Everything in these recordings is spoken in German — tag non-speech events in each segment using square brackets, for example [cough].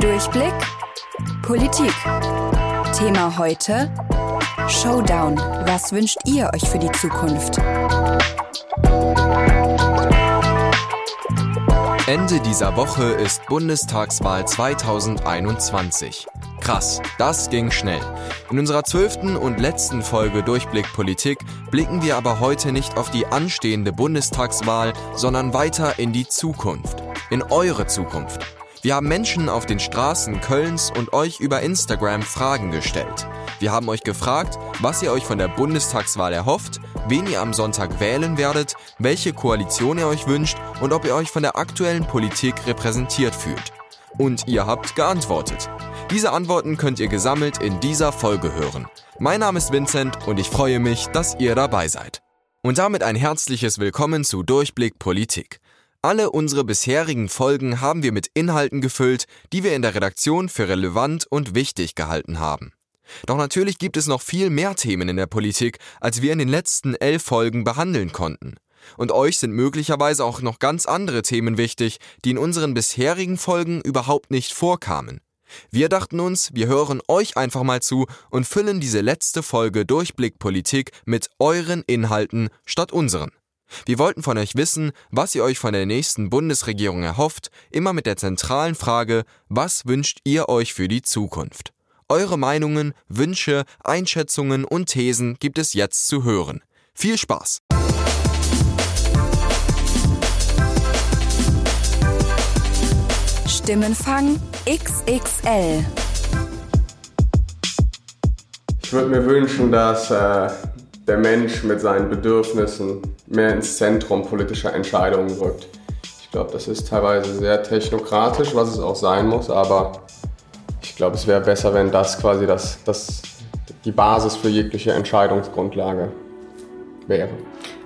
Durchblick Politik. Thema heute Showdown. Was wünscht ihr euch für die Zukunft? Ende dieser Woche ist Bundestagswahl 2021. Krass, das ging schnell. In unserer zwölften und letzten Folge Durchblick Politik blicken wir aber heute nicht auf die anstehende Bundestagswahl, sondern weiter in die Zukunft. In eure Zukunft. Wir haben Menschen auf den Straßen Kölns und euch über Instagram Fragen gestellt. Wir haben euch gefragt, was ihr euch von der Bundestagswahl erhofft, wen ihr am Sonntag wählen werdet, welche Koalition ihr euch wünscht und ob ihr euch von der aktuellen Politik repräsentiert fühlt. Und ihr habt geantwortet. Diese Antworten könnt ihr gesammelt in dieser Folge hören. Mein Name ist Vincent und ich freue mich, dass ihr dabei seid. Und damit ein herzliches Willkommen zu Durchblick Politik. Alle unsere bisherigen Folgen haben wir mit Inhalten gefüllt, die wir in der Redaktion für relevant und wichtig gehalten haben. Doch natürlich gibt es noch viel mehr Themen in der Politik, als wir in den letzten elf Folgen behandeln konnten. Und euch sind möglicherweise auch noch ganz andere Themen wichtig, die in unseren bisherigen Folgen überhaupt nicht vorkamen. Wir dachten uns, wir hören euch einfach mal zu und füllen diese letzte Folge Durchblick Politik mit euren Inhalten statt unseren. Wir wollten von euch wissen, was ihr euch von der nächsten Bundesregierung erhofft, immer mit der zentralen Frage, was wünscht ihr euch für die Zukunft? Eure Meinungen, Wünsche, Einschätzungen und Thesen gibt es jetzt zu hören. Viel Spaß! Stimmenfang XXL. Ich würde mir wünschen, dass äh, der Mensch mit seinen Bedürfnissen mehr ins Zentrum politischer Entscheidungen rückt. Ich glaube, das ist teilweise sehr technokratisch, was es auch sein muss, aber ich glaube, es wäre besser, wenn das quasi das, das, die Basis für jegliche Entscheidungsgrundlage wäre.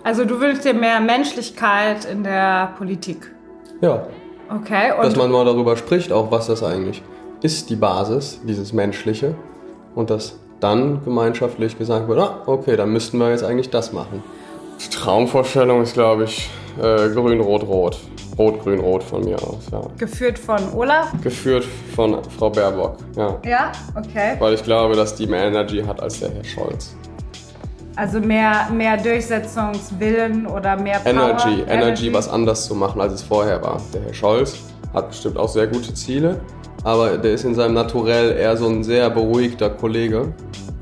Also du wünschst dir mehr Menschlichkeit in der Politik? Ja. Okay. Dass man mal darüber spricht, auch was das eigentlich ist, die Basis, dieses Menschliche. Und dass dann gemeinschaftlich gesagt wird, ah, okay, dann müssten wir jetzt eigentlich das machen. Die Traumvorstellung ist, glaube ich, äh, grün, rot, rot. Rot, grün, rot von mir aus, ja. Geführt von Olaf? Geführt von Frau Baerbock, ja. Ja, okay. Weil ich glaube, dass die mehr Energy hat als der Herr Scholz. Also mehr, mehr Durchsetzungswillen oder mehr Power? Energy, Energy, Energy, was anders zu machen, als es vorher war. Der Herr Scholz hat bestimmt auch sehr gute Ziele, aber der ist in seinem Naturell eher so ein sehr beruhigter Kollege.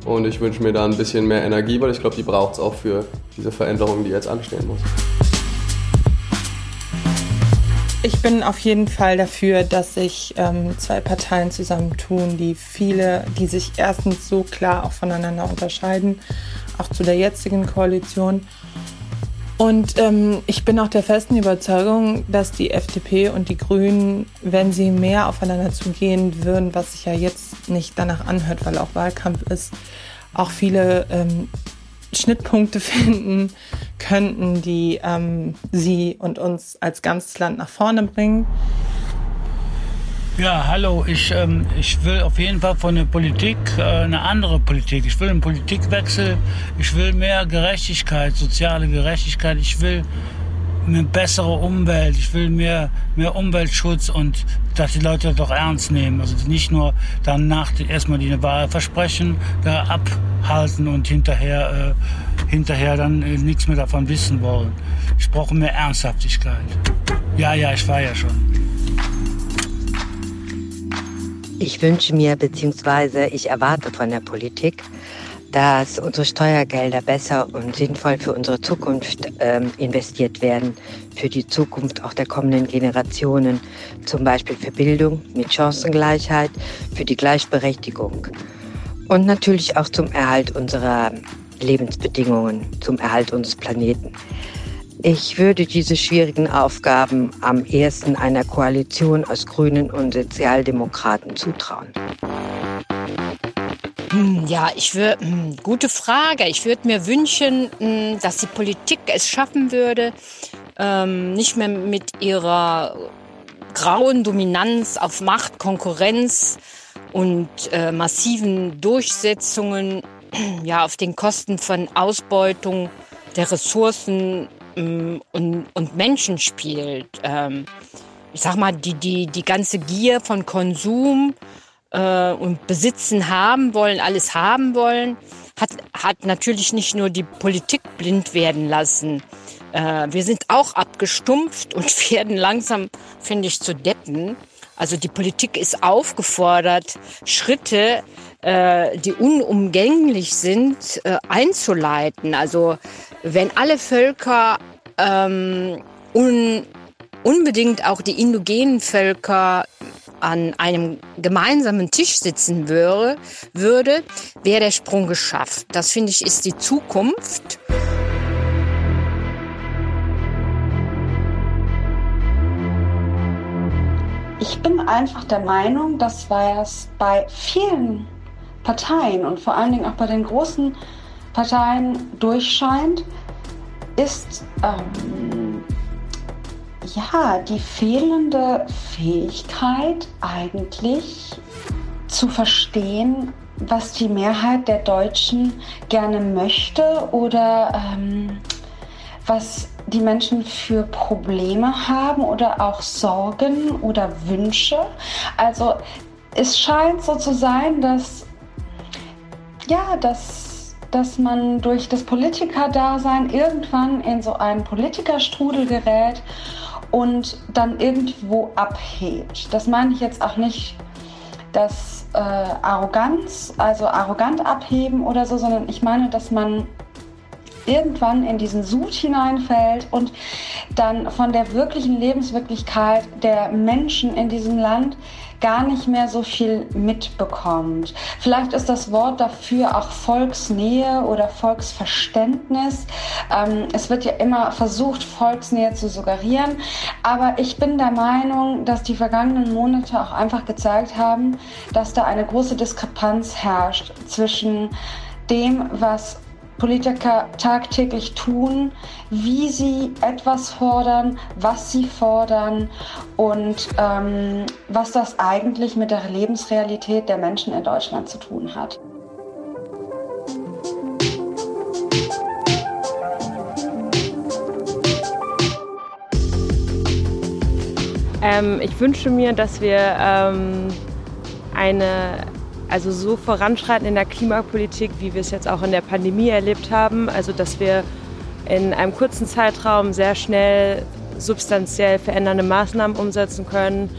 Und ich wünsche mir da ein bisschen mehr Energie, weil ich glaube, die braucht es auch für diese Veränderung, die jetzt anstehen muss. Ich bin auf jeden Fall dafür, dass sich ähm, zwei Parteien zusammentun, die viele, die sich erstens so klar auch voneinander unterscheiden, auch zu der jetzigen Koalition. Und ähm, ich bin auch der festen Überzeugung, dass die FDP und die Grünen, wenn sie mehr aufeinander zugehen würden, was sich ja jetzt nicht danach anhört, weil auch Wahlkampf ist, auch viele ähm, Schnittpunkte [laughs] finden könnten, die ähm, sie und uns als ganzes Land nach vorne bringen. Ja, hallo, ich, ähm, ich will auf jeden Fall von der Politik äh, eine andere Politik. Ich will einen Politikwechsel, ich will mehr Gerechtigkeit, soziale Gerechtigkeit, ich will eine bessere Umwelt, ich will mehr, mehr Umweltschutz und dass die Leute das doch ernst nehmen. Also nicht nur dann nach erstmal die Wahl versprechen, da abhalten und hinterher, äh, hinterher dann äh, nichts mehr davon wissen wollen. Ich brauche mehr Ernsthaftigkeit. Ja, ja, ich war ja schon. Ich wünsche mir bzw. ich erwarte von der Politik, dass unsere Steuergelder besser und sinnvoll für unsere Zukunft ähm, investiert werden, für die Zukunft auch der kommenden Generationen, zum Beispiel für Bildung mit Chancengleichheit, für die Gleichberechtigung und natürlich auch zum Erhalt unserer Lebensbedingungen, zum Erhalt unseres Planeten. Ich würde diese schwierigen Aufgaben am ehesten einer Koalition aus Grünen und Sozialdemokraten zutrauen. Hm, ja, ich würde, hm, gute Frage. Ich würde mir wünschen, hm, dass die Politik es schaffen würde, ähm, nicht mehr mit ihrer grauen Dominanz auf Macht, Konkurrenz und äh, massiven Durchsetzungen ja, auf den Kosten von Ausbeutung der Ressourcen und, und Menschen spielt. Ähm, ich sag mal, die, die, die ganze Gier von Konsum äh, und Besitzen haben wollen, alles haben wollen, hat, hat natürlich nicht nur die Politik blind werden lassen. Äh, wir sind auch abgestumpft und [laughs] werden langsam, finde ich, zu Deppen. Also die Politik ist aufgefordert, Schritte, äh, die unumgänglich sind, äh, einzuleiten. Also wenn alle Völker ähm, un, unbedingt auch die indogenen Völker an einem gemeinsamen Tisch sitzen würde, würde wäre der Sprung geschafft. Das finde ich ist die Zukunft. Ich bin einfach der Meinung, dass es bei vielen Parteien und vor allen Dingen auch bei den großen Parteien durchscheint, ist ähm, ja die fehlende Fähigkeit eigentlich zu verstehen, was die Mehrheit der Deutschen gerne möchte oder ähm, was die Menschen für Probleme haben oder auch Sorgen oder Wünsche. Also es scheint so zu sein, dass ja, dass, dass man durch das Politikerdasein irgendwann in so einen Politikerstrudel gerät und dann irgendwo abhebt. Das meine ich jetzt auch nicht das äh, Arroganz, also arrogant abheben oder so, sondern ich meine, dass man irgendwann in diesen Sud hineinfällt und dann von der wirklichen Lebenswirklichkeit der Menschen in diesem Land gar nicht mehr so viel mitbekommt. Vielleicht ist das Wort dafür auch Volksnähe oder Volksverständnis. Ähm, es wird ja immer versucht, Volksnähe zu suggerieren. Aber ich bin der Meinung, dass die vergangenen Monate auch einfach gezeigt haben, dass da eine große Diskrepanz herrscht zwischen dem, was Politiker tagtäglich tun, wie sie etwas fordern, was sie fordern und ähm, was das eigentlich mit der Lebensrealität der Menschen in Deutschland zu tun hat. Ähm, ich wünsche mir, dass wir ähm, eine also so voranschreiten in der Klimapolitik, wie wir es jetzt auch in der Pandemie erlebt haben. Also dass wir in einem kurzen Zeitraum sehr schnell substanziell verändernde Maßnahmen umsetzen können,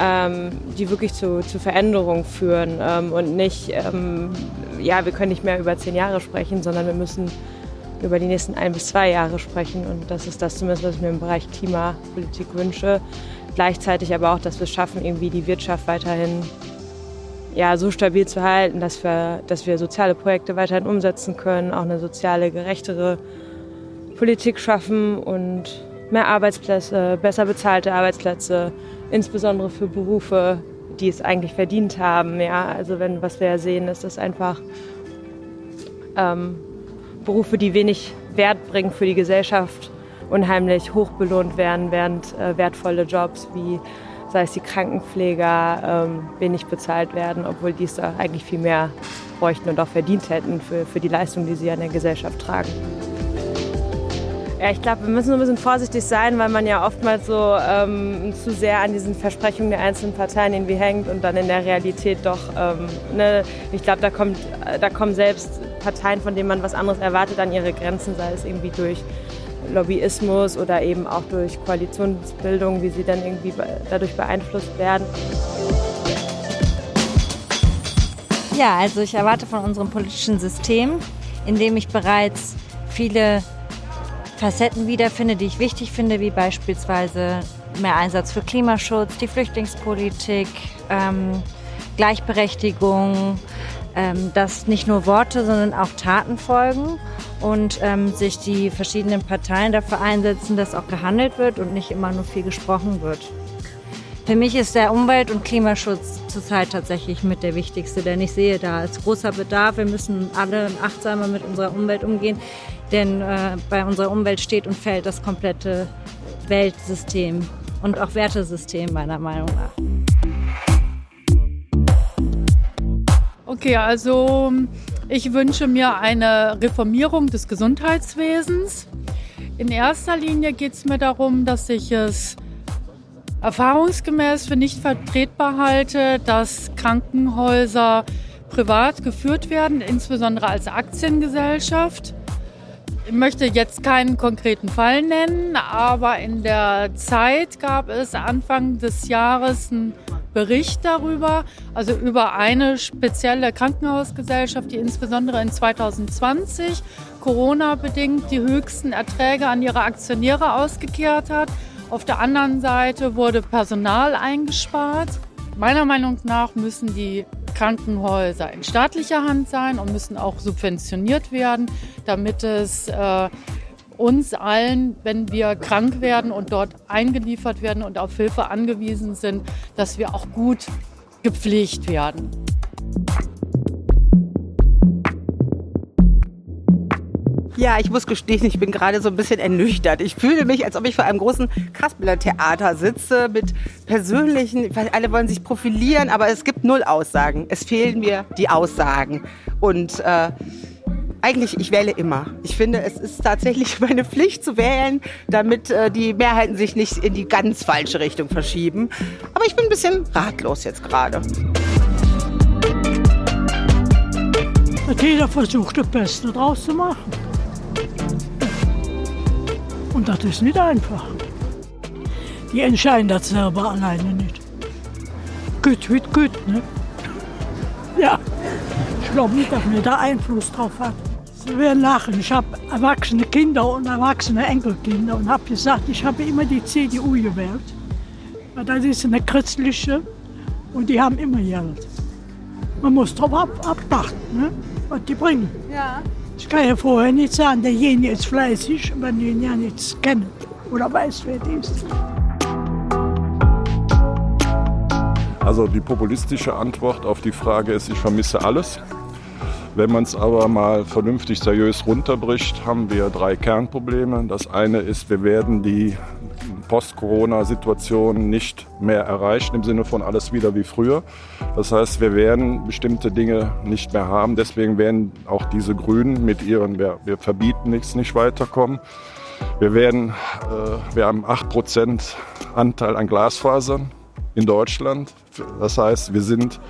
ähm, die wirklich zu, zu Veränderungen führen ähm, und nicht, ähm, ja, wir können nicht mehr über zehn Jahre sprechen, sondern wir müssen über die nächsten ein bis zwei Jahre sprechen. Und das ist das zumindest, was ich mir im Bereich Klimapolitik wünsche. Gleichzeitig aber auch, dass wir es schaffen, irgendwie die Wirtschaft weiterhin ja, so stabil zu halten, dass wir, dass wir soziale Projekte weiterhin umsetzen können, auch eine soziale, gerechtere Politik schaffen und mehr Arbeitsplätze, besser bezahlte Arbeitsplätze, insbesondere für Berufe, die es eigentlich verdient haben. Ja, also wenn, was wir ja sehen, ist, dass einfach ähm, Berufe, die wenig Wert bringen für die Gesellschaft, unheimlich hoch belohnt werden, während äh, wertvolle Jobs wie sei es die Krankenpfleger, ähm, wenig bezahlt werden, obwohl die es eigentlich viel mehr bräuchten und auch verdient hätten für, für die Leistung, die sie an der Gesellschaft tragen. Ja, ich glaube, wir müssen ein bisschen vorsichtig sein, weil man ja oftmals so ähm, zu sehr an diesen Versprechungen der einzelnen Parteien irgendwie hängt und dann in der Realität doch, ähm, ne, ich glaube, da, da kommen selbst Parteien, von denen man was anderes erwartet, an ihre Grenzen, sei es irgendwie durch Lobbyismus oder eben auch durch Koalitionsbildung, wie sie dann irgendwie dadurch beeinflusst werden. Ja, also ich erwarte von unserem politischen System, in dem ich bereits viele Facetten wiederfinde, die ich wichtig finde, wie beispielsweise mehr Einsatz für Klimaschutz, die Flüchtlingspolitik, ähm, Gleichberechtigung, ähm, dass nicht nur Worte, sondern auch Taten folgen und ähm, sich die verschiedenen Parteien dafür einsetzen, dass auch gehandelt wird und nicht immer nur viel gesprochen wird. Für mich ist der Umwelt- und Klimaschutz zurzeit tatsächlich mit der wichtigste, denn ich sehe da als großer Bedarf. Wir müssen alle achtsamer mit unserer Umwelt umgehen, denn äh, bei unserer Umwelt steht und fällt das komplette Weltsystem und auch Wertesystem meiner Meinung nach. Okay, also ich wünsche mir eine Reformierung des Gesundheitswesens. In erster Linie geht es mir darum, dass ich es erfahrungsgemäß für nicht vertretbar halte, dass Krankenhäuser privat geführt werden, insbesondere als Aktiengesellschaft. Ich möchte jetzt keinen konkreten Fall nennen, aber in der Zeit gab es Anfang des Jahres einen Bericht darüber, also über eine spezielle Krankenhausgesellschaft, die insbesondere in 2020 Corona-bedingt die höchsten Erträge an ihre Aktionäre ausgekehrt hat. Auf der anderen Seite wurde Personal eingespart. Meiner Meinung nach müssen die Krankenhäuser in staatlicher Hand sein und müssen auch subventioniert werden, damit es äh, uns allen, wenn wir krank werden und dort eingeliefert werden und auf Hilfe angewiesen sind, dass wir auch gut gepflegt werden. Ja, ich muss gestehen, ich bin gerade so ein bisschen ernüchtert. Ich fühle mich, als ob ich vor einem großen Kasperler-Theater sitze mit persönlichen, alle wollen sich profilieren, aber es gibt null Aussagen. Es fehlen mir die Aussagen. Und äh, eigentlich, ich wähle immer. Ich finde, es ist tatsächlich [laughs] meine Pflicht zu wählen, damit äh, die Mehrheiten sich nicht in die ganz falsche Richtung verschieben. Aber ich bin ein bisschen ratlos jetzt gerade. Jeder versucht, das Beste draus zu machen. Und das ist nicht einfach. Die entscheiden das selber alleine nicht. Gut wird gut, ne? Ja, ich glaube nicht, dass mir da Einfluss drauf hat. Werden lachen. Ich habe erwachsene Kinder und erwachsene Enkelkinder und habe gesagt, ich habe immer die CDU gewählt. Weil das ist eine christliche und die haben immer Geld. Man muss darauf ab, abwarten, ne? was die bringen. Ja. Ich kann ja vorher nicht sagen, derjenige ist fleißig, wenn du ihn ja nicht kennst oder weiß, wer das ist. Also die populistische Antwort auf die Frage ist, ich vermisse alles. Wenn man es aber mal vernünftig seriös runterbricht, haben wir drei Kernprobleme. Das eine ist, wir werden die Post-Corona-Situation nicht mehr erreichen, im Sinne von alles wieder wie früher. Das heißt, wir werden bestimmte Dinge nicht mehr haben. Deswegen werden auch diese Grünen mit ihren, wir, wir verbieten nichts, nicht weiterkommen. Wir werden, äh, wir haben 8% Anteil an Glasfasern in Deutschland. Das heißt, wir sind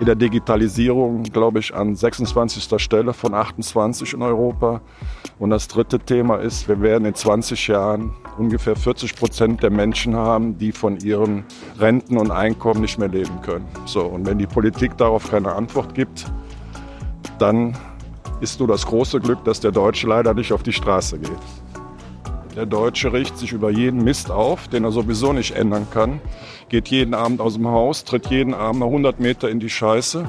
in der Digitalisierung, glaube ich, an 26. Stelle von 28 in Europa. Und das dritte Thema ist, wir werden in 20 Jahren ungefähr 40 Prozent der Menschen haben, die von ihren Renten und Einkommen nicht mehr leben können. So, und wenn die Politik darauf keine Antwort gibt, dann ist nur das große Glück, dass der Deutsche leider nicht auf die Straße geht. Der Deutsche richtet sich über jeden Mist auf, den er sowieso nicht ändern kann, geht jeden Abend aus dem Haus, tritt jeden Abend noch 100 Meter in die Scheiße.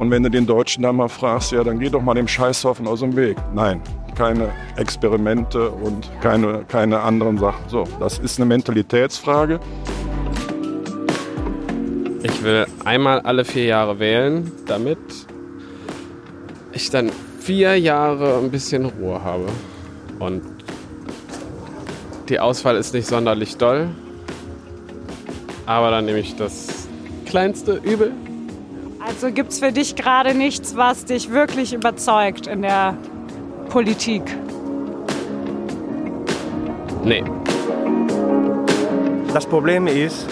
Und wenn du den Deutschen dann mal fragst, ja, dann geh doch mal dem Scheißhaufen aus dem Weg. Nein, keine Experimente und keine, keine anderen Sachen. So, das ist eine Mentalitätsfrage. Ich will einmal alle vier Jahre wählen, damit ich dann vier Jahre ein bisschen Ruhe habe. Und die Auswahl ist nicht sonderlich doll. Aber dann nehme ich das kleinste Übel. Also gibt es für dich gerade nichts, was dich wirklich überzeugt in der Politik? Nee. Das Problem ist,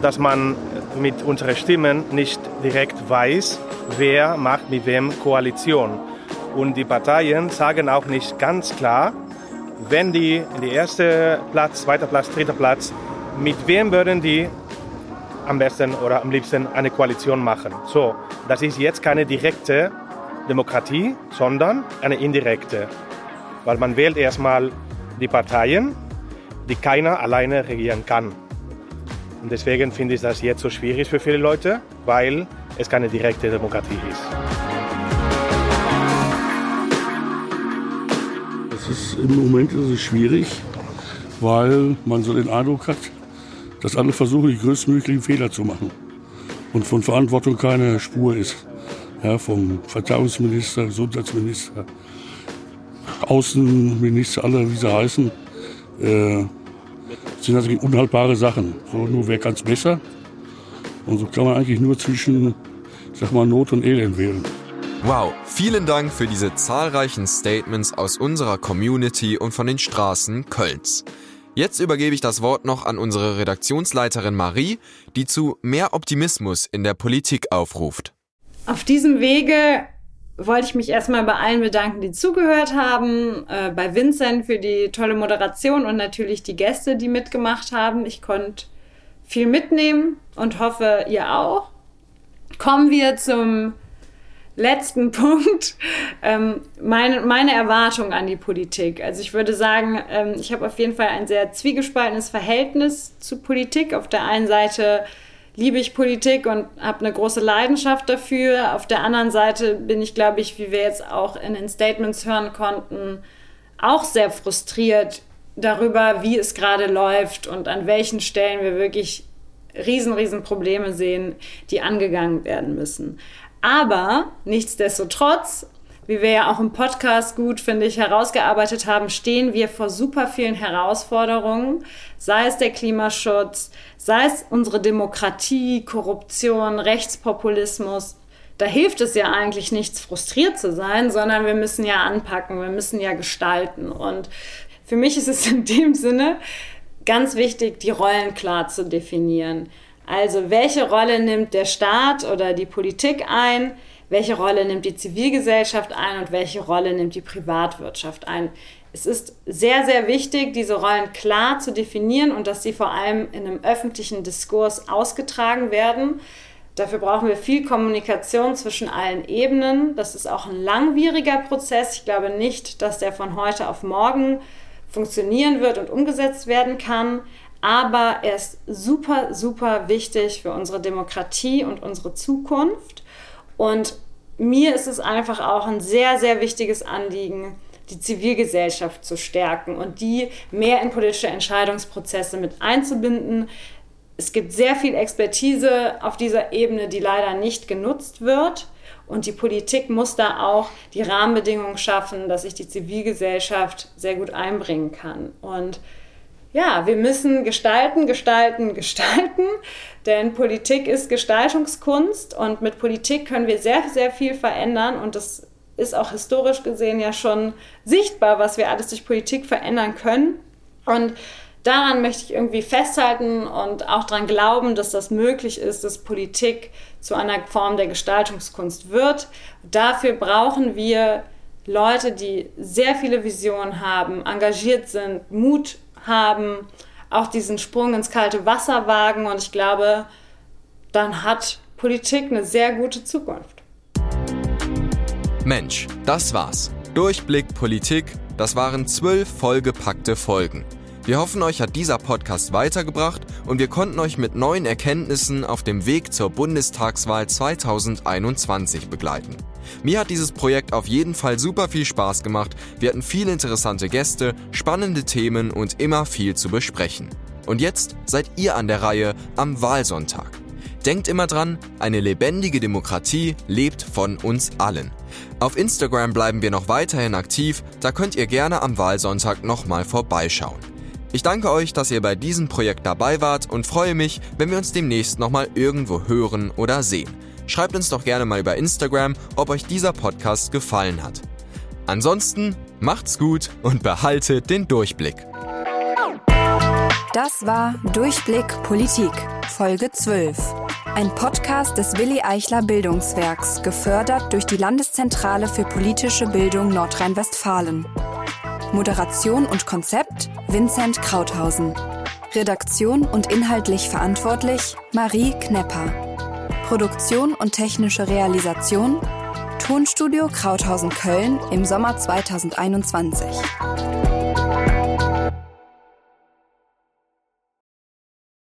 dass man mit unseren Stimmen nicht direkt weiß, wer macht mit wem Koalition. Und die Parteien sagen auch nicht ganz klar, wenn die in die erste Platz, zweiter Platz, dritter Platz, mit wem würden die am besten oder am liebsten eine Koalition machen? So, das ist jetzt keine direkte Demokratie, sondern eine indirekte. Weil man wählt erstmal die Parteien, die keiner alleine regieren kann. Und deswegen finde ich das jetzt so schwierig für viele Leute, weil es keine direkte Demokratie ist. Ist, Im Moment ist es schwierig, weil man so den Eindruck hat, dass alle versuchen, die größtmöglichen Fehler zu machen und von Verantwortung keine Spur ist. Ja, vom Verteidigungsminister, Gesundheitsminister, Außenminister, alle wie sie heißen, äh, sind natürlich unhaltbare Sachen. So, nur wer kann es besser? Und so kann man eigentlich nur zwischen, sag mal, Not und Elend wählen. Wow, vielen Dank für diese zahlreichen Statements aus unserer Community und von den Straßen Kölns. Jetzt übergebe ich das Wort noch an unsere Redaktionsleiterin Marie, die zu mehr Optimismus in der Politik aufruft. Auf diesem Wege wollte ich mich erstmal bei allen bedanken, die zugehört haben, äh, bei Vincent für die tolle Moderation und natürlich die Gäste, die mitgemacht haben. Ich konnte viel mitnehmen und hoffe, ihr auch. Kommen wir zum letzten [laughs] Punkt. Ähm, meine, meine Erwartung an die Politik. Also ich würde sagen, ähm, ich habe auf jeden Fall ein sehr zwiegespaltenes Verhältnis zu Politik. Auf der einen Seite liebe ich Politik und habe eine große Leidenschaft dafür. Auf der anderen Seite bin ich, glaube ich, wie wir jetzt auch in den Statements hören konnten, auch sehr frustriert darüber, wie es gerade läuft und an welchen Stellen wir wirklich riesen, riesen Probleme sehen, die angegangen werden müssen. Aber nichtsdestotrotz, wie wir ja auch im Podcast gut, finde ich, herausgearbeitet haben, stehen wir vor super vielen Herausforderungen, sei es der Klimaschutz, sei es unsere Demokratie, Korruption, Rechtspopulismus. Da hilft es ja eigentlich nichts, frustriert zu sein, sondern wir müssen ja anpacken, wir müssen ja gestalten. Und für mich ist es in dem Sinne ganz wichtig, die Rollen klar zu definieren. Also welche Rolle nimmt der Staat oder die Politik ein? Welche Rolle nimmt die Zivilgesellschaft ein und welche Rolle nimmt die Privatwirtschaft ein? Es ist sehr, sehr wichtig, diese Rollen klar zu definieren und dass sie vor allem in einem öffentlichen Diskurs ausgetragen werden. Dafür brauchen wir viel Kommunikation zwischen allen Ebenen. Das ist auch ein langwieriger Prozess. Ich glaube nicht, dass der von heute auf morgen funktionieren wird und umgesetzt werden kann aber er ist super, super wichtig für unsere Demokratie und unsere Zukunft. Und mir ist es einfach auch ein sehr, sehr wichtiges Anliegen, die Zivilgesellschaft zu stärken und die mehr in politische Entscheidungsprozesse mit einzubinden. Es gibt sehr viel Expertise auf dieser Ebene, die leider nicht genutzt wird. Und die Politik muss da auch die Rahmenbedingungen schaffen, dass sich die Zivilgesellschaft sehr gut einbringen kann. Und ja, wir müssen gestalten, gestalten, [laughs] gestalten, denn Politik ist Gestaltungskunst und mit Politik können wir sehr, sehr viel verändern und das ist auch historisch gesehen ja schon sichtbar, was wir alles durch Politik verändern können. Und daran möchte ich irgendwie festhalten und auch daran glauben, dass das möglich ist, dass Politik zu einer Form der Gestaltungskunst wird. Dafür brauchen wir Leute, die sehr viele Visionen haben, engagiert sind, Mut haben, auch diesen Sprung ins kalte Wasser wagen und ich glaube, dann hat Politik eine sehr gute Zukunft. Mensch, das war's. Durchblick Politik, das waren zwölf vollgepackte Folgen. Wir hoffen, euch hat dieser Podcast weitergebracht und wir konnten euch mit neuen Erkenntnissen auf dem Weg zur Bundestagswahl 2021 begleiten. Mir hat dieses Projekt auf jeden Fall super viel Spaß gemacht. Wir hatten viele interessante Gäste, spannende Themen und immer viel zu besprechen. Und jetzt seid ihr an der Reihe am Wahlsonntag. Denkt immer dran, eine lebendige Demokratie lebt von uns allen. Auf Instagram bleiben wir noch weiterhin aktiv, da könnt ihr gerne am Wahlsonntag nochmal vorbeischauen. Ich danke euch, dass ihr bei diesem Projekt dabei wart und freue mich, wenn wir uns demnächst nochmal irgendwo hören oder sehen. Schreibt uns doch gerne mal über Instagram, ob euch dieser Podcast gefallen hat. Ansonsten macht's gut und behaltet den Durchblick. Das war Durchblick Politik, Folge 12. Ein Podcast des Willi Eichler Bildungswerks, gefördert durch die Landeszentrale für politische Bildung Nordrhein-Westfalen. Moderation und Konzept Vincent Krauthausen. Redaktion und inhaltlich verantwortlich Marie Knepper. Produktion und technische Realisation Tonstudio Krauthausen Köln im Sommer 2021.